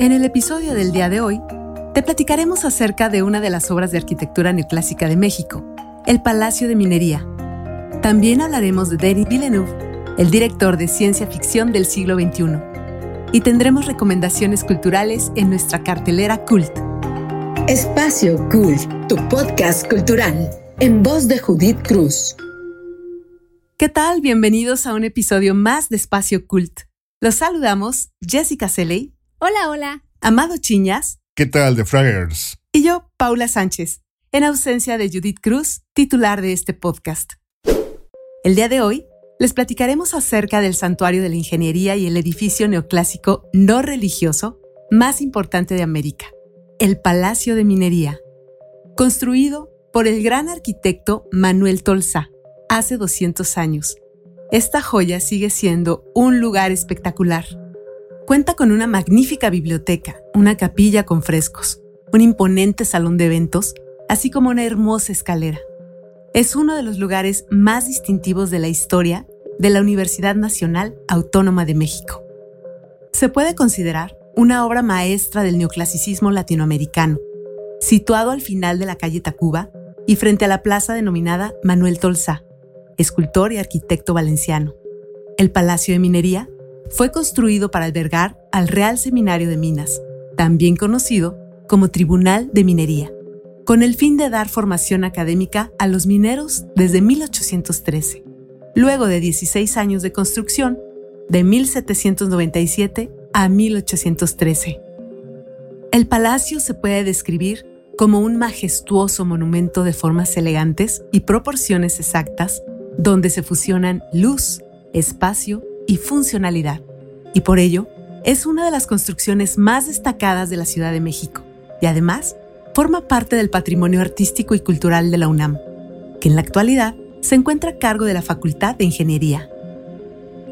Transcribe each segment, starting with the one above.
En el episodio del día de hoy, te platicaremos acerca de una de las obras de arquitectura neoclásica de México, el Palacio de Minería. También hablaremos de Denis Villeneuve, el director de ciencia ficción del siglo XXI. Y tendremos recomendaciones culturales en nuestra cartelera Cult. Espacio Cult, tu podcast cultural, en voz de Judith Cruz. ¿Qué tal? Bienvenidos a un episodio más de Espacio Cult. Los saludamos Jessica Seley. Hola, hola. Amado Chiñas. ¿Qué tal, The Fraggers? Y yo, Paula Sánchez, en ausencia de Judith Cruz, titular de este podcast. El día de hoy les platicaremos acerca del Santuario de la Ingeniería y el edificio neoclásico no religioso más importante de América, el Palacio de Minería, construido por el gran arquitecto Manuel Tolsa hace 200 años. Esta joya sigue siendo un lugar espectacular. Cuenta con una magnífica biblioteca, una capilla con frescos, un imponente salón de eventos, así como una hermosa escalera. Es uno de los lugares más distintivos de la historia de la Universidad Nacional Autónoma de México. Se puede considerar una obra maestra del neoclasicismo latinoamericano, situado al final de la calle Tacuba y frente a la plaza denominada Manuel Tolsá, escultor y arquitecto valenciano. El Palacio de Minería fue construido para albergar al Real Seminario de Minas, también conocido como Tribunal de Minería, con el fin de dar formación académica a los mineros desde 1813. Luego de 16 años de construcción, de 1797 a 1813. El palacio se puede describir como un majestuoso monumento de formas elegantes y proporciones exactas donde se fusionan luz, espacio y funcionalidad. Y por ello, es una de las construcciones más destacadas de la Ciudad de México y además forma parte del patrimonio artístico y cultural de la UNAM, que en la actualidad se encuentra a cargo de la Facultad de Ingeniería.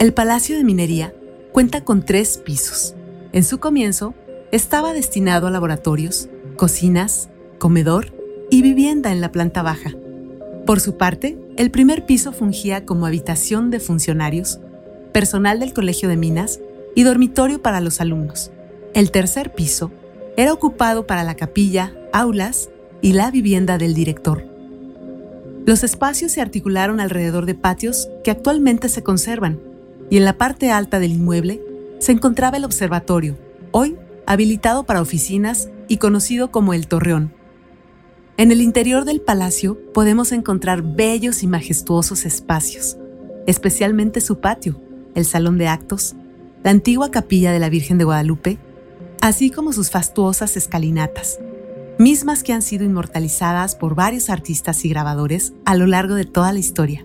El Palacio de Minería cuenta con tres pisos. En su comienzo, estaba destinado a laboratorios, cocinas, comedor y vivienda en la planta baja. Por su parte, el primer piso fungía como habitación de funcionarios, personal del Colegio de Minas y dormitorio para los alumnos. El tercer piso era ocupado para la capilla, aulas y la vivienda del director. Los espacios se articularon alrededor de patios que actualmente se conservan, y en la parte alta del inmueble se encontraba el observatorio, hoy habilitado para oficinas y conocido como el Torreón. En el interior del palacio podemos encontrar bellos y majestuosos espacios, especialmente su patio, el salón de actos, la antigua capilla de la Virgen de Guadalupe, así como sus fastuosas escalinatas, mismas que han sido inmortalizadas por varios artistas y grabadores a lo largo de toda la historia.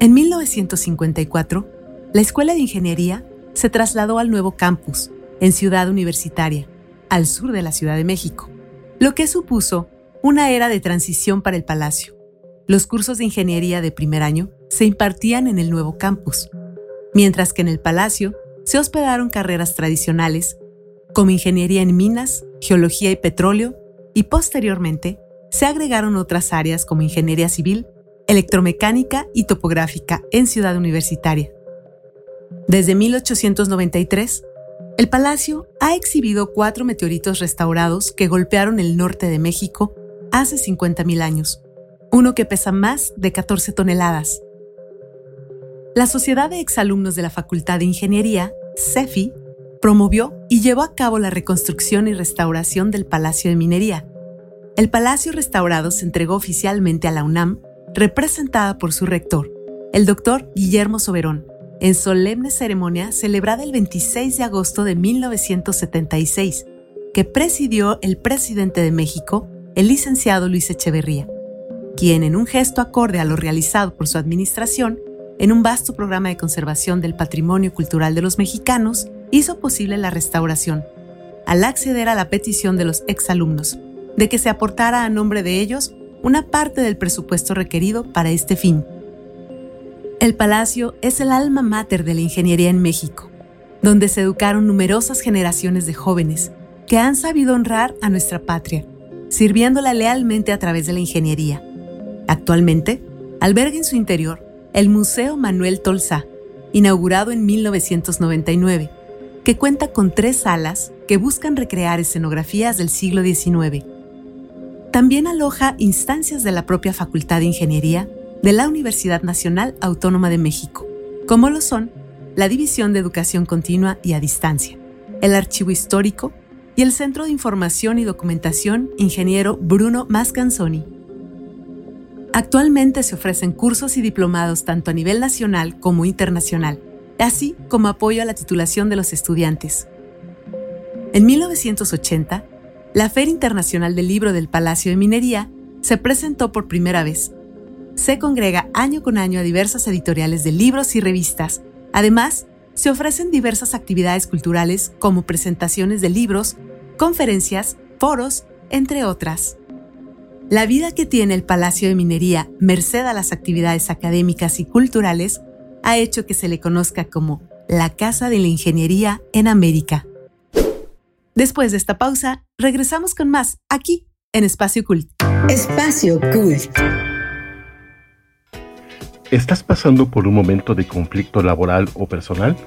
En 1954, la Escuela de Ingeniería se trasladó al nuevo campus, en Ciudad Universitaria, al sur de la Ciudad de México lo que supuso una era de transición para el palacio. Los cursos de ingeniería de primer año se impartían en el nuevo campus, mientras que en el palacio se hospedaron carreras tradicionales como ingeniería en minas, geología y petróleo, y posteriormente se agregaron otras áreas como ingeniería civil, electromecánica y topográfica en Ciudad Universitaria. Desde 1893, el palacio ha exhibido cuatro meteoritos restaurados que golpearon el norte de México hace 50.000 años, uno que pesa más de 14 toneladas. La Sociedad de Exalumnos de la Facultad de Ingeniería, CEFI, promovió y llevó a cabo la reconstrucción y restauración del Palacio de Minería. El Palacio restaurado se entregó oficialmente a la UNAM, representada por su rector, el doctor Guillermo Soberón, en solemne ceremonia celebrada el 26 de agosto de 1976, que presidió el presidente de México, el licenciado Luis Echeverría, quien en un gesto acorde a lo realizado por su administración, en un vasto programa de conservación del patrimonio cultural de los mexicanos, hizo posible la restauración, al acceder a la petición de los exalumnos, de que se aportara a nombre de ellos una parte del presupuesto requerido para este fin. El Palacio es el alma mater de la ingeniería en México, donde se educaron numerosas generaciones de jóvenes que han sabido honrar a nuestra patria, sirviéndola lealmente a través de la ingeniería. Actualmente, alberga en su interior el Museo Manuel Tolsá, inaugurado en 1999, que cuenta con tres salas que buscan recrear escenografías del siglo XIX. También aloja instancias de la propia Facultad de Ingeniería de la Universidad Nacional Autónoma de México, como lo son la División de Educación Continua y a Distancia, el Archivo Histórico y el Centro de Información y Documentación Ingeniero Bruno Mascanzoni. Actualmente se ofrecen cursos y diplomados tanto a nivel nacional como internacional, así como apoyo a la titulación de los estudiantes. En 1980, la Feria Internacional del Libro del Palacio de Minería se presentó por primera vez. Se congrega año con año a diversas editoriales de libros y revistas. Además, se ofrecen diversas actividades culturales como presentaciones de libros, conferencias, foros, entre otras. La vida que tiene el Palacio de Minería, merced a las actividades académicas y culturales, ha hecho que se le conozca como la Casa de la Ingeniería en América. Después de esta pausa, regresamos con más aquí en Espacio Cult. Espacio Cult. ¿Estás pasando por un momento de conflicto laboral o personal?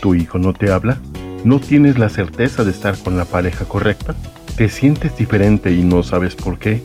¿Tu hijo no te habla? ¿No tienes la certeza de estar con la pareja correcta? ¿Te sientes diferente y no sabes por qué?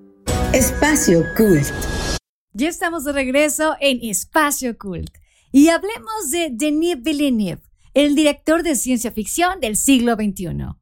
Espacio Cult. Ya estamos de regreso en Espacio Cult y hablemos de Denis Villeneuve, el director de ciencia ficción del siglo XXI.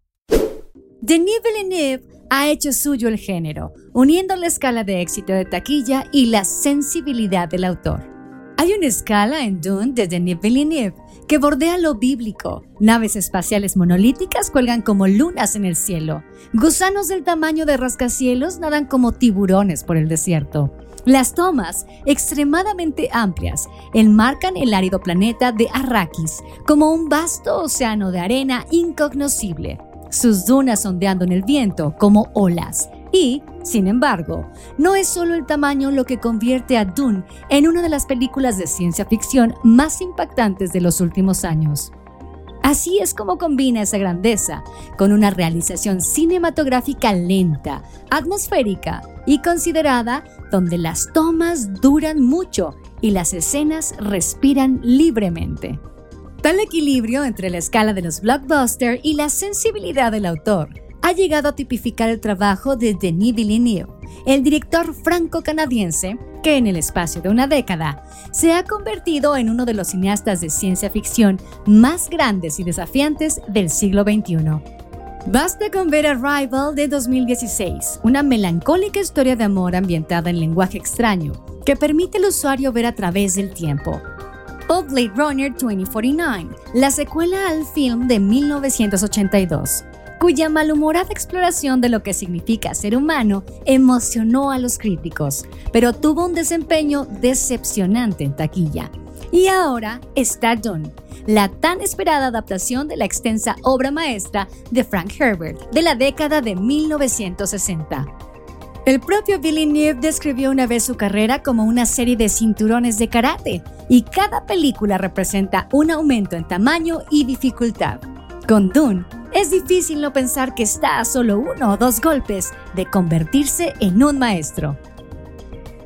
Denis Villeneuve ha hecho suyo el género, uniendo la escala de éxito de taquilla y la sensibilidad del autor. Hay una escala en Dune de Denis que bordea lo bíblico. Naves espaciales monolíticas cuelgan como lunas en el cielo. Gusanos del tamaño de rascacielos nadan como tiburones por el desierto. Las tomas, extremadamente amplias, enmarcan el árido planeta de Arrakis como un vasto océano de arena incognoscible, sus dunas ondeando en el viento como olas, y, sin embargo, no es solo el tamaño lo que convierte a Dune en una de las películas de ciencia ficción más impactantes de los últimos años. Así es como combina esa grandeza con una realización cinematográfica lenta, atmosférica y considerada donde las tomas duran mucho y las escenas respiran libremente. Tal equilibrio entre la escala de los blockbusters y la sensibilidad del autor ha llegado a tipificar el trabajo de Denis Villeneuve, el director franco-canadiense que en el espacio de una década se ha convertido en uno de los cineastas de ciencia ficción más grandes y desafiantes del siglo XXI. Basta con ver Arrival de 2016, una melancólica historia de amor ambientada en lenguaje extraño que permite al usuario ver a través del tiempo. O Blade Runner 2049, la secuela al film de 1982, cuya malhumorada exploración de lo que significa ser humano emocionó a los críticos, pero tuvo un desempeño decepcionante en taquilla. Y ahora está Dune, la tan esperada adaptación de la extensa obra maestra de Frank Herbert de la década de 1960. El propio Villeneuve describió una vez su carrera como una serie de cinturones de karate, y cada película representa un aumento en tamaño y dificultad. Con Dune, es difícil no pensar que está a solo uno o dos golpes de convertirse en un maestro.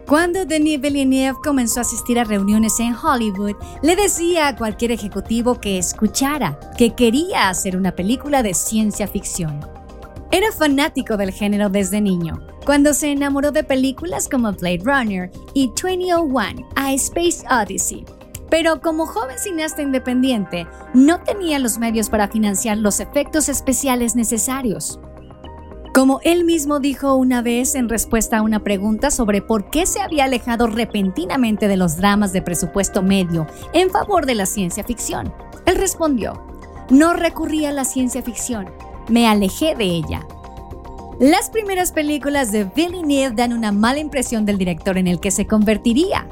Cuando Denis Villeneuve comenzó a asistir a reuniones en Hollywood, le decía a cualquier ejecutivo que escuchara que quería hacer una película de ciencia ficción. Era fanático del género desde niño, cuando se enamoró de películas como Blade Runner y 2001 A Space Odyssey, pero como joven cineasta independiente, no tenía los medios para financiar los efectos especiales necesarios. Como él mismo dijo una vez en respuesta a una pregunta sobre por qué se había alejado repentinamente de los dramas de presupuesto medio en favor de la ciencia ficción, él respondió, no recurrí a la ciencia ficción, me alejé de ella. Las primeras películas de Villeneuve dan una mala impresión del director en el que se convertiría,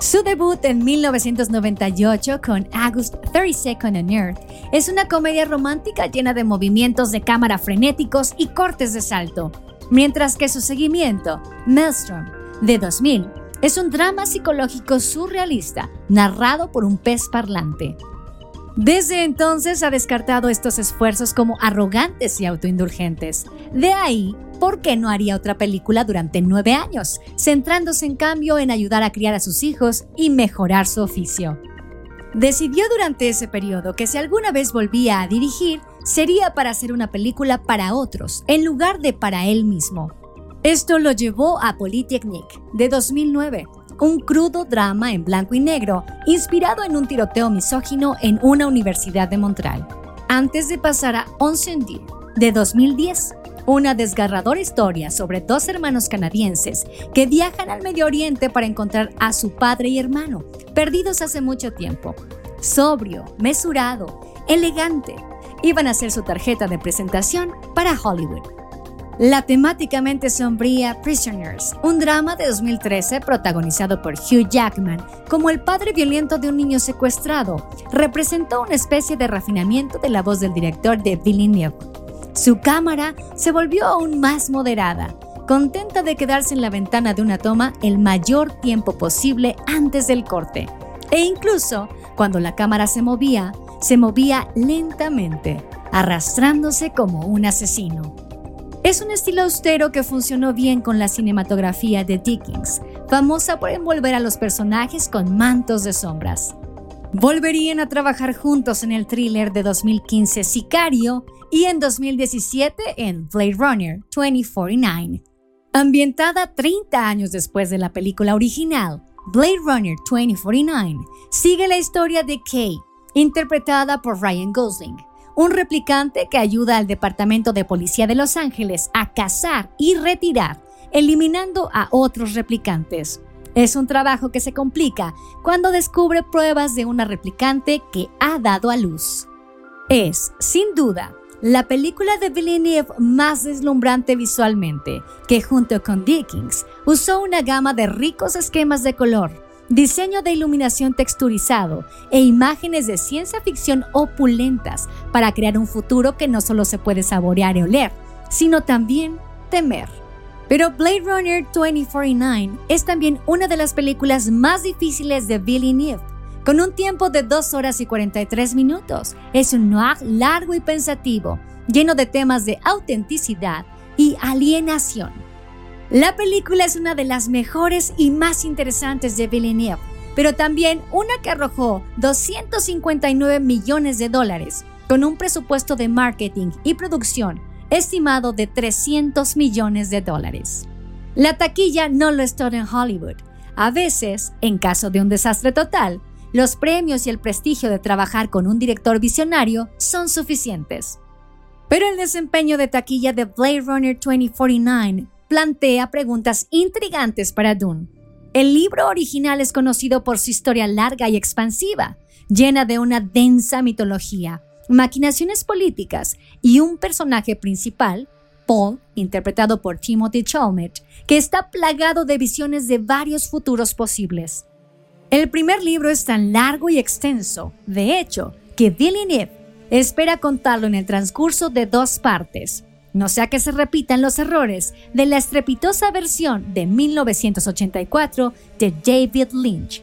su debut en 1998 con August 32nd on Earth es una comedia romántica llena de movimientos de cámara frenéticos y cortes de salto, mientras que su seguimiento, Maelstrom, de 2000, es un drama psicológico surrealista narrado por un pez parlante. Desde entonces ha descartado estos esfuerzos como arrogantes y autoindulgentes. De ahí, ¿por qué no haría otra película durante nueve años, centrándose en cambio en ayudar a criar a sus hijos y mejorar su oficio? Decidió durante ese periodo que si alguna vez volvía a dirigir, sería para hacer una película para otros, en lugar de para él mismo. Esto lo llevó a Polytechnic, de 2009, un crudo drama en blanco y negro inspirado en un tiroteo misógino en una universidad de Montreal, antes de pasar a Onsendu de 2010, una desgarradora historia sobre dos hermanos canadienses que viajan al Medio Oriente para encontrar a su padre y hermano, perdidos hace mucho tiempo. Sobrio, mesurado, elegante, iban a ser su tarjeta de presentación para Hollywood. La temáticamente sombría Prisoners, un drama de 2013 protagonizado por Hugh Jackman como el padre violento de un niño secuestrado, representó una especie de refinamiento de la voz del director de Villeneuve. Su cámara se volvió aún más moderada, contenta de quedarse en la ventana de una toma el mayor tiempo posible antes del corte. E incluso, cuando la cámara se movía, se movía lentamente, arrastrándose como un asesino. Es un estilo austero que funcionó bien con la cinematografía de Dickens, famosa por envolver a los personajes con mantos de sombras. Volverían a trabajar juntos en el thriller de 2015 Sicario y en 2017 en Blade Runner 2049. Ambientada 30 años después de la película original, Blade Runner 2049 sigue la historia de Kay, interpretada por Ryan Gosling, un replicante que ayuda al Departamento de Policía de Los Ángeles a cazar y retirar, eliminando a otros replicantes. Es un trabajo que se complica cuando descubre pruebas de una replicante que ha dado a luz. Es, sin duda, la película de Villeneuve más deslumbrante visualmente, que junto con Dickens usó una gama de ricos esquemas de color, diseño de iluminación texturizado e imágenes de ciencia ficción opulentas para crear un futuro que no solo se puede saborear y oler, sino también temer. Pero Blade Runner 2049 es también una de las películas más difíciles de Villeneuve, con un tiempo de 2 horas y 43 minutos. Es un noir largo y pensativo, lleno de temas de autenticidad y alienación la película es una de las mejores y más interesantes de Villeneuve, pero también una que arrojó 259 millones de dólares, con un presupuesto de marketing y producción estimado de 300 millones de dólares. La taquilla no lo es todo en Hollywood. A veces, en caso de un desastre total, los premios y el prestigio de trabajar con un director visionario son suficientes. Pero el desempeño de taquilla de Blade Runner 2049 plantea preguntas intrigantes para Dune. El libro original es conocido por su historia larga y expansiva, llena de una densa mitología, maquinaciones políticas y un personaje principal, Paul, interpretado por Timothy Chalmers, que está plagado de visiones de varios futuros posibles. El primer libro es tan largo y extenso, de hecho, que Villeneuve espera contarlo en el transcurso de dos partes, no sea que se repitan los errores de la estrepitosa versión de 1984 de David Lynch.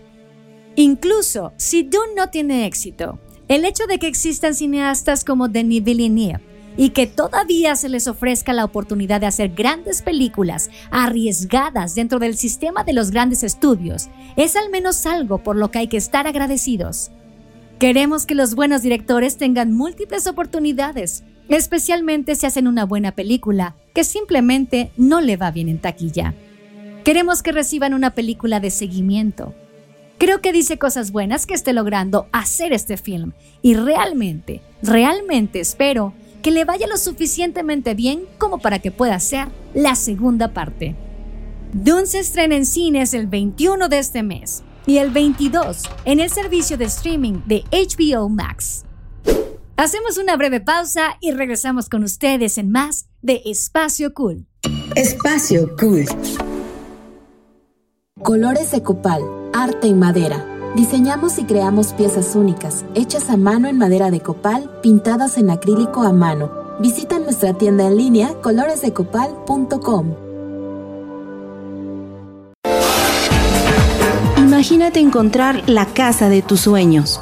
Incluso si Dune no tiene éxito, el hecho de que existan cineastas como Denis Villeneuve y que todavía se les ofrezca la oportunidad de hacer grandes películas arriesgadas dentro del sistema de los grandes estudios es al menos algo por lo que hay que estar agradecidos. Queremos que los buenos directores tengan múltiples oportunidades especialmente si hacen una buena película que simplemente no le va bien en taquilla. Queremos que reciban una película de seguimiento. Creo que dice cosas buenas que esté logrando hacer este film y realmente, realmente espero que le vaya lo suficientemente bien como para que pueda hacer la segunda parte. Dune se estrena en cines el 21 de este mes y el 22 en el servicio de streaming de HBO Max. Hacemos una breve pausa y regresamos con ustedes en más de Espacio Cool. Espacio Cool. Colores de copal, arte en madera. Diseñamos y creamos piezas únicas, hechas a mano en madera de copal, pintadas en acrílico a mano. Visita nuestra tienda en línea coloresdecopal.com. Imagínate encontrar la casa de tus sueños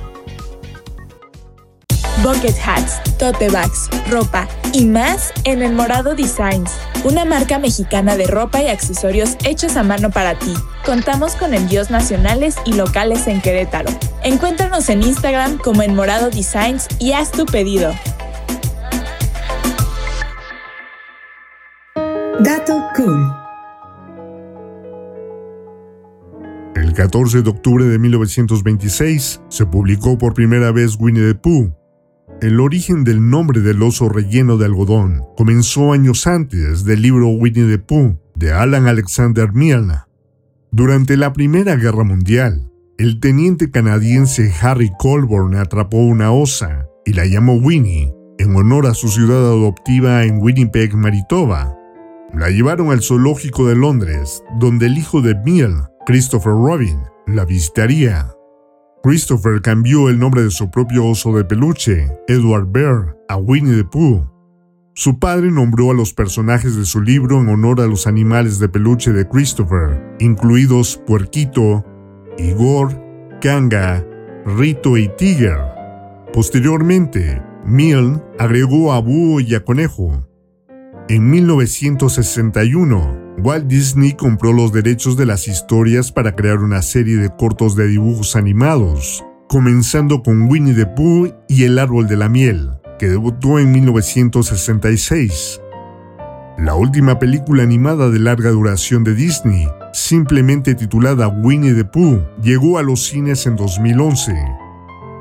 bucket hats, tote bags, ropa y más en El Morado Designs, una marca mexicana de ropa y accesorios hechos a mano para ti. Contamos con envíos nacionales y locales en Querétaro. Encuéntranos en Instagram como El Morado Designs y haz tu pedido. Dato Cool. El 14 de octubre de 1926 se publicó por primera vez Winnie the Pooh, el origen del nombre del oso relleno de algodón comenzó años antes del libro Winnie the Pooh de Alan Alexander Milne. Durante la Primera Guerra Mundial, el teniente canadiense Harry Colborne atrapó una osa y la llamó Winnie en honor a su ciudad adoptiva en Winnipeg, Manitoba. La llevaron al zoológico de Londres, donde el hijo de Milne, Christopher Robin, la visitaría. Christopher cambió el nombre de su propio oso de peluche, Edward Bear, a Winnie the Pooh. Su padre nombró a los personajes de su libro en honor a los animales de peluche de Christopher, incluidos Puerquito, Igor, Kanga, Rito y Tiger. Posteriormente, Milne agregó a Búho y a Conejo. En 1961, Walt Disney compró los derechos de las historias para crear una serie de cortos de dibujos animados, comenzando con Winnie the Pooh y El Árbol de la Miel, que debutó en 1966. La última película animada de larga duración de Disney, simplemente titulada Winnie the Pooh, llegó a los cines en 2011.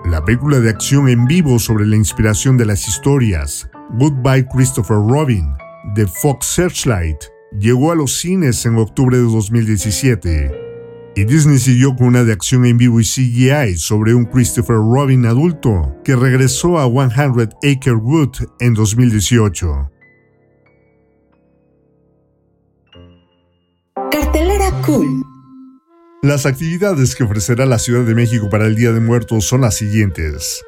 La película de acción en vivo sobre la inspiración de las historias, Goodbye Christopher Robin, de Fox Searchlight, llegó a los cines en octubre de 2017. Y Disney siguió con una de acción en vivo y CGI sobre un Christopher Robin adulto que regresó a 100 Acre Wood en 2018. Cartelera Cool. Las actividades que ofrecerá la Ciudad de México para el Día de Muertos son las siguientes.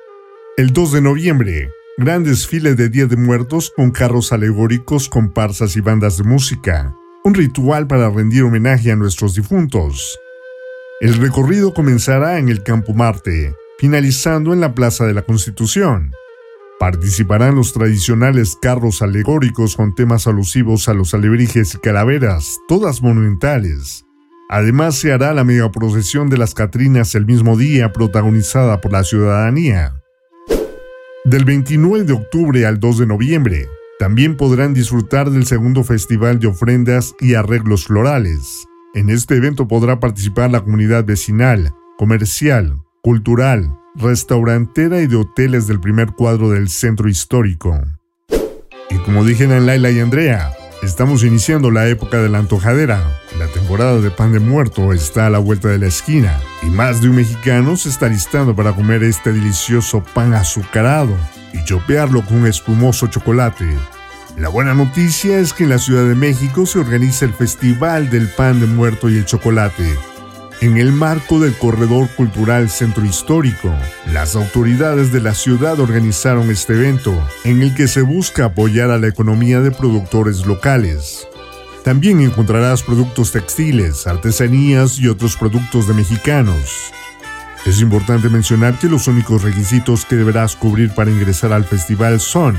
El 2 de noviembre, gran desfile de Día de Muertos con carros alegóricos, comparsas y bandas de música. Un ritual para rendir homenaje a nuestros difuntos. El recorrido comenzará en el Campo Marte, finalizando en la Plaza de la Constitución. Participarán los tradicionales carros alegóricos con temas alusivos a los alebrijes y calaveras, todas monumentales. Además se hará la mega procesión de las Catrinas el mismo día protagonizada por la ciudadanía. Del 29 de octubre al 2 de noviembre, también podrán disfrutar del segundo Festival de Ofrendas y Arreglos Florales. En este evento podrá participar la comunidad vecinal, comercial, cultural, restaurantera y de hoteles del primer cuadro del centro histórico. Y como dijeron Laila y Andrea, estamos iniciando la época de la antojadera. La temporada de pan de muerto está a la vuelta de la esquina y más de un mexicano se está listando para comer este delicioso pan azucarado y chopearlo con un espumoso chocolate. La buena noticia es que en la Ciudad de México se organiza el Festival del Pan de Muerto y el Chocolate. En el marco del Corredor Cultural Centro Histórico, las autoridades de la ciudad organizaron este evento, en el que se busca apoyar a la economía de productores locales. También encontrarás productos textiles, artesanías y otros productos de mexicanos. Es importante mencionar que los únicos requisitos que deberás cubrir para ingresar al festival son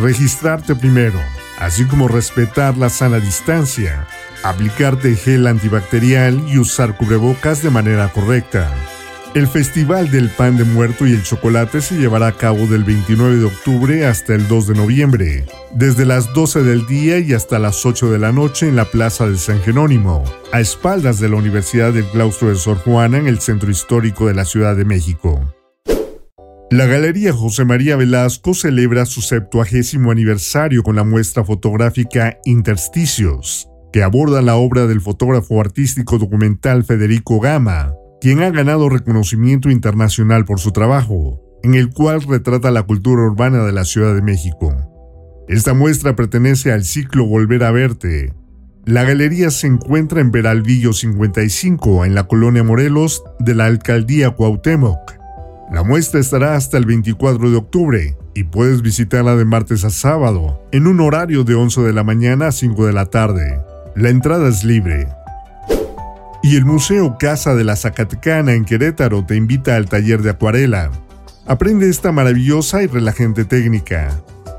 registrarte primero, así como respetar la sana distancia, aplicarte gel antibacterial y usar cubrebocas de manera correcta. El Festival del Pan de Muerto y el Chocolate se llevará a cabo del 29 de octubre hasta el 2 de noviembre, desde las 12 del día y hasta las 8 de la noche en la Plaza de San Jerónimo, a espaldas de la Universidad del Claustro de Sor Juana en el centro histórico de la Ciudad de México. La Galería José María Velasco celebra su 70 aniversario con la muestra fotográfica Intersticios, que aborda la obra del fotógrafo artístico documental Federico Gama, quien ha ganado reconocimiento internacional por su trabajo, en el cual retrata la cultura urbana de la Ciudad de México. Esta muestra pertenece al ciclo Volver a Verte. La galería se encuentra en Peralvillo 55, en la colonia Morelos de la alcaldía Cuauhtémoc. La muestra estará hasta el 24 de octubre y puedes visitarla de martes a sábado, en un horario de 11 de la mañana a 5 de la tarde. La entrada es libre. Y el Museo Casa de la Zacatecana en Querétaro te invita al taller de acuarela. Aprende esta maravillosa y relajante técnica.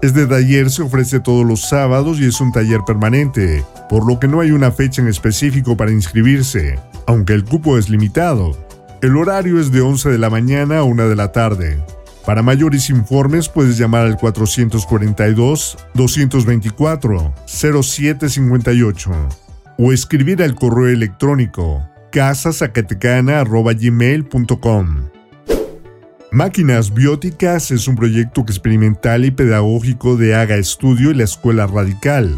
Este taller se ofrece todos los sábados y es un taller permanente, por lo que no hay una fecha en específico para inscribirse, aunque el cupo es limitado. El horario es de 11 de la mañana a 1 de la tarde. Para mayores informes puedes llamar al 442-224-0758 o escribir al correo electrónico casazacatecana.gmail.com. Máquinas Bióticas es un proyecto experimental y pedagógico de Haga Estudio y la Escuela Radical.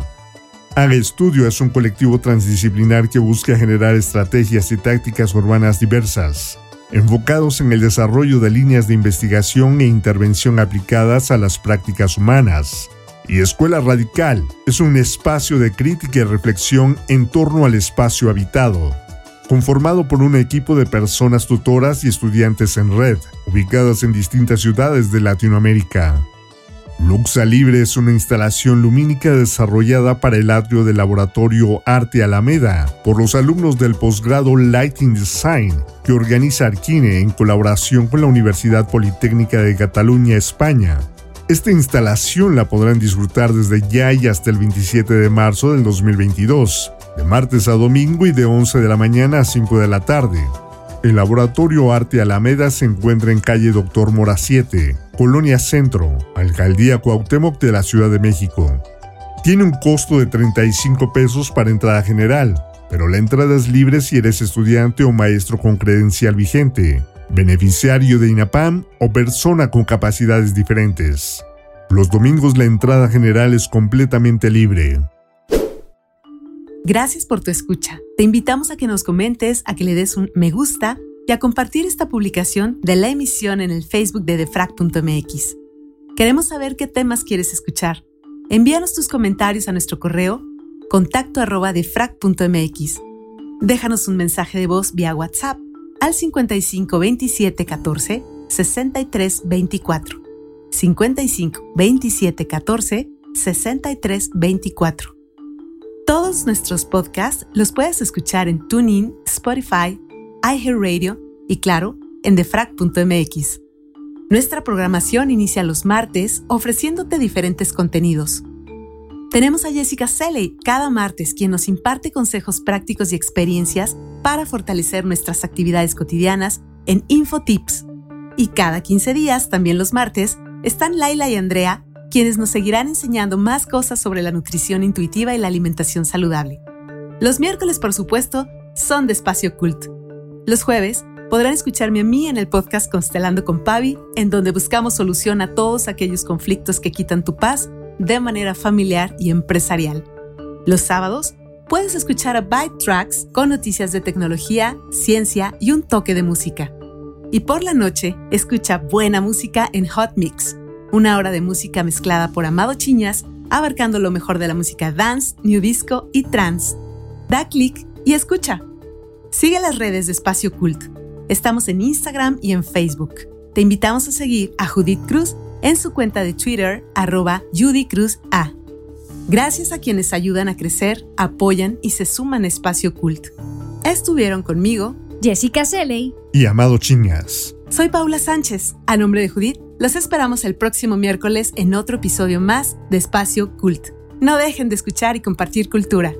Haga Estudio es un colectivo transdisciplinar que busca generar estrategias y tácticas urbanas diversas, enfocados en el desarrollo de líneas de investigación e intervención aplicadas a las prácticas humanas y Escuela Radical es un espacio de crítica y reflexión en torno al espacio habitado. conformado por un equipo de personas tutoras y estudiantes en red, ubicadas en distintas ciudades de Latinoamérica. Luxa Libre es una instalación lumínica desarrollada para el atrio del laboratorio Arte Alameda por los alumnos del posgrado Lighting Design que organiza Arquine en colaboración con la Universidad Politécnica de Cataluña, España. Esta instalación la podrán disfrutar desde ya y hasta el 27 de marzo del 2022, de martes a domingo y de 11 de la mañana a 5 de la tarde. El Laboratorio Arte Alameda se encuentra en calle Doctor Mora 7, Colonia Centro, Alcaldía Cuauhtémoc de la Ciudad de México. Tiene un costo de 35 pesos para entrada general, pero la entrada es libre si eres estudiante o maestro con credencial vigente, beneficiario de INAPAM o persona con capacidades diferentes. Los domingos la entrada general es completamente libre. Gracias por tu escucha. Te invitamos a que nos comentes, a que le des un me gusta y a compartir esta publicación de la emisión en el Facebook de defrag.mx. Queremos saber qué temas quieres escuchar. Envíanos tus comentarios a nuestro correo contacto defrag.mx. Déjanos un mensaje de voz vía WhatsApp al 55 27 14 63 24. 55 27 14 63 24. Todos nuestros podcasts los puedes escuchar en TuneIn, Spotify, iHeartRadio y claro, en defrag.mx. Nuestra programación inicia los martes ofreciéndote diferentes contenidos. Tenemos a Jessica Selley cada martes quien nos imparte consejos prácticos y experiencias para fortalecer nuestras actividades cotidianas en InfoTips. Y cada 15 días, también los martes, están Laila y Andrea quienes nos seguirán enseñando más cosas sobre la nutrición intuitiva y la alimentación saludable. Los miércoles, por supuesto, son de Espacio Cult. Los jueves podrán escucharme a mí en el podcast Constelando con Pavi, en donde buscamos solución a todos aquellos conflictos que quitan tu paz de manera familiar y empresarial. Los sábados puedes escuchar a Byte Tracks con noticias de tecnología, ciencia y un toque de música. Y por la noche, escucha buena música en Hot Mix una hora de música mezclada por Amado Chiñas, abarcando lo mejor de la música dance, new disco y trance. Da clic y escucha. Sigue las redes de Espacio Cult. Estamos en Instagram y en Facebook. Te invitamos a seguir a Judith Cruz en su cuenta de Twitter, arroba Judy Cruz A. Gracias a quienes ayudan a crecer, apoyan y se suman a Espacio Cult. Estuvieron conmigo Jessica Seley y Amado Chiñas. Soy Paula Sánchez. A nombre de Judith, los esperamos el próximo miércoles en otro episodio más de Espacio Cult. No dejen de escuchar y compartir cultura.